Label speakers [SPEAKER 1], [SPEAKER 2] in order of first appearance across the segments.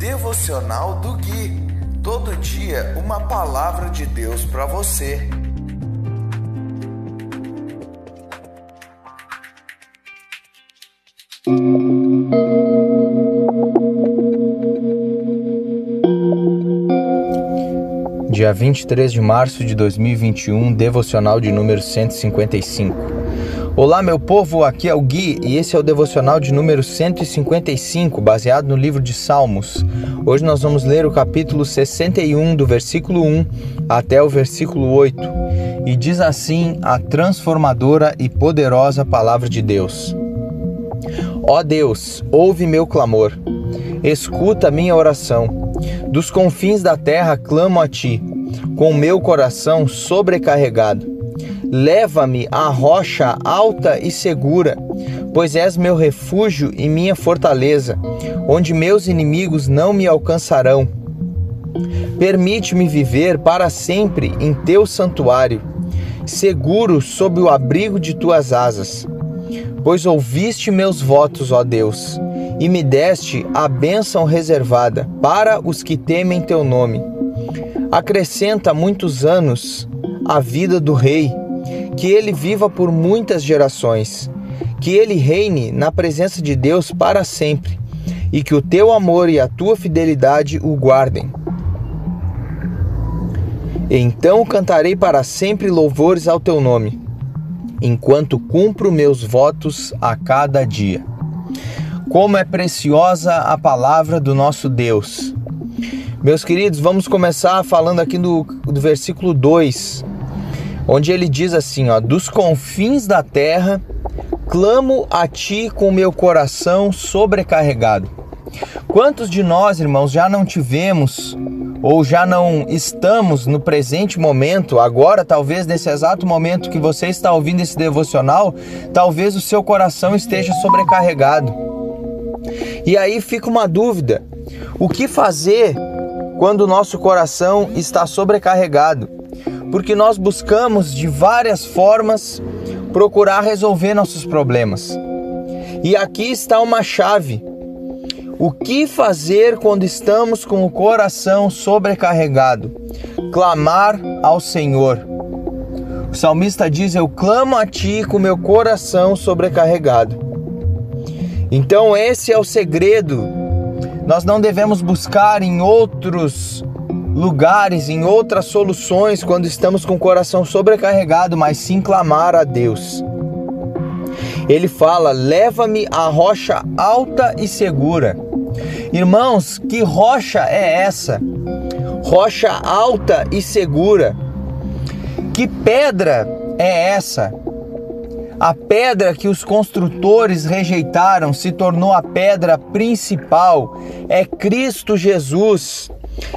[SPEAKER 1] Devocional do Gui. Todo dia uma palavra de Deus para você.
[SPEAKER 2] Dia 23 de março de 2021, devocional de número 155. Olá, meu povo, aqui é o Gui e esse é o devocional de número 155, baseado no livro de Salmos. Hoje nós vamos ler o capítulo 61, do versículo 1 até o versículo 8, e diz assim a transformadora e poderosa palavra de Deus: Ó Deus, ouve meu clamor, escuta minha oração. Dos confins da terra clamo a ti, com meu coração sobrecarregado. Leva-me à rocha alta e segura, pois és meu refúgio e minha fortaleza, onde meus inimigos não me alcançarão. Permite-me viver para sempre em teu santuário, seguro sob o abrigo de tuas asas. Pois ouviste meus votos, ó Deus, e me deste a bênção reservada para os que temem teu nome. Acrescenta muitos anos à vida do rei que ele viva por muitas gerações, que ele reine na presença de Deus para sempre, e que o teu amor e a tua fidelidade o guardem. Então cantarei para sempre louvores ao teu nome, enquanto cumpro meus votos a cada dia. Como é preciosa a palavra do nosso Deus. Meus queridos, vamos começar falando aqui do, do versículo 2, onde ele diz assim, ó: "Dos confins da terra clamo a ti com meu coração sobrecarregado". Quantos de nós, irmãos, já não tivemos ou já não estamos no presente momento, agora, talvez nesse exato momento que você está ouvindo esse devocional, talvez o seu coração esteja sobrecarregado. E aí fica uma dúvida: o que fazer quando o nosso coração está sobrecarregado? Porque nós buscamos de várias formas procurar resolver nossos problemas. E aqui está uma chave. O que fazer quando estamos com o coração sobrecarregado? Clamar ao Senhor. O salmista diz: Eu clamo a ti com meu coração sobrecarregado. Então, esse é o segredo. Nós não devemos buscar em outros lugares, em outras soluções quando estamos com o coração sobrecarregado, mas sim clamar a Deus. Ele fala: leva-me à rocha alta e segura. Irmãos, que rocha é essa? Rocha alta e segura. Que pedra é essa? A pedra que os construtores rejeitaram se tornou a pedra principal. É Cristo Jesus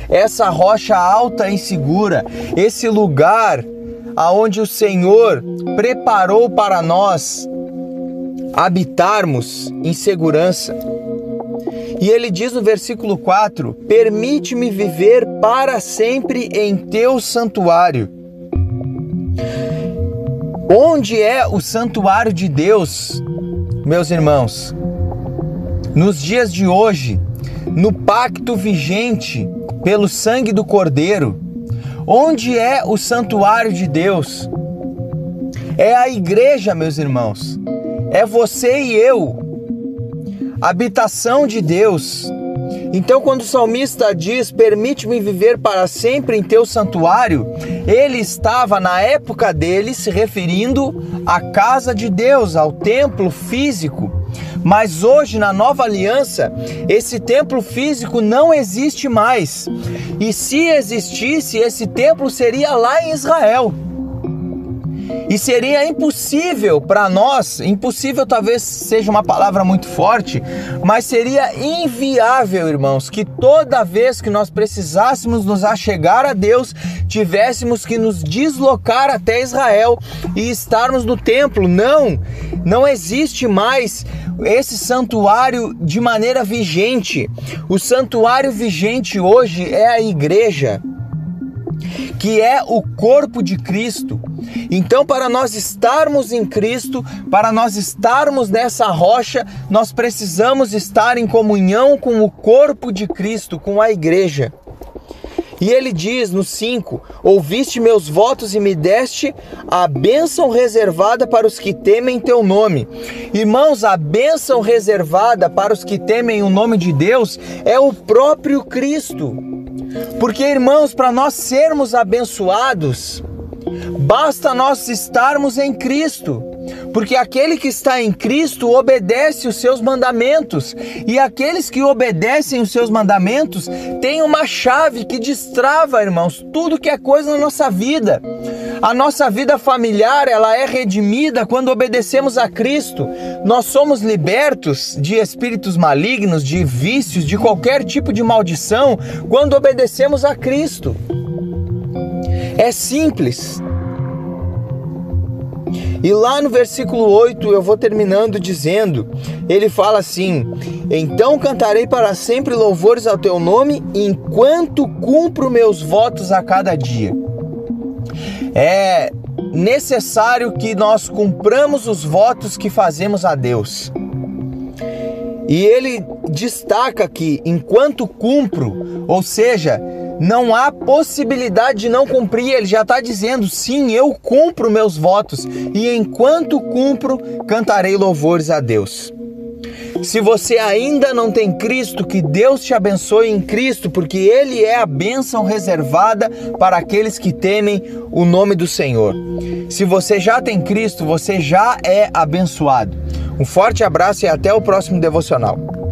[SPEAKER 2] essa rocha alta e segura, esse lugar aonde o Senhor preparou para nós habitarmos em segurança. E ele diz no versículo 4: Permite-me viver para sempre em teu santuário. Onde é o santuário de Deus, meus irmãos? Nos dias de hoje, no pacto vigente pelo sangue do Cordeiro. Onde é o santuário de Deus? É a igreja, meus irmãos. É você e eu. Habitação de Deus. Então, quando o salmista diz: Permite-me viver para sempre em teu santuário, ele estava, na época dele, se referindo à casa de Deus, ao templo físico mas hoje, na nova aliança, esse templo físico não existe mais. E se existisse, esse templo seria lá em Israel. E seria impossível para nós, impossível talvez seja uma palavra muito forte, mas seria inviável, irmãos, que toda vez que nós precisássemos nos achegar a Deus, tivéssemos que nos deslocar até Israel e estarmos no templo. Não, não existe mais esse santuário de maneira vigente. O santuário vigente hoje é a igreja que é o corpo de Cristo. Então, para nós estarmos em Cristo, para nós estarmos nessa rocha, nós precisamos estar em comunhão com o corpo de Cristo, com a igreja. E ele diz no 5: Ouviste meus votos e me deste a bênção reservada para os que temem teu nome. Irmãos, a bênção reservada para os que temem o nome de Deus é o próprio Cristo. Porque, irmãos, para nós sermos abençoados, basta nós estarmos em Cristo. Porque aquele que está em Cristo obedece os seus mandamentos, e aqueles que obedecem os seus mandamentos têm uma chave que destrava, irmãos, tudo que é coisa na nossa vida. A nossa vida familiar, ela é redimida quando obedecemos a Cristo. Nós somos libertos de espíritos malignos, de vícios, de qualquer tipo de maldição quando obedecemos a Cristo. É simples. E lá no versículo 8 eu vou terminando dizendo: ele fala assim: Então cantarei para sempre louvores ao teu nome, enquanto cumpro meus votos a cada dia. É necessário que nós cumpramos os votos que fazemos a Deus. E ele destaca que enquanto cumpro, ou seja, não há possibilidade de não cumprir. Ele já está dizendo: sim, eu cumpro meus votos e enquanto cumpro, cantarei louvores a Deus. Se você ainda não tem Cristo, que Deus te abençoe em Cristo, porque Ele é a bênção reservada para aqueles que temem o nome do Senhor. Se você já tem Cristo, você já é abençoado. Um forte abraço e até o próximo devocional.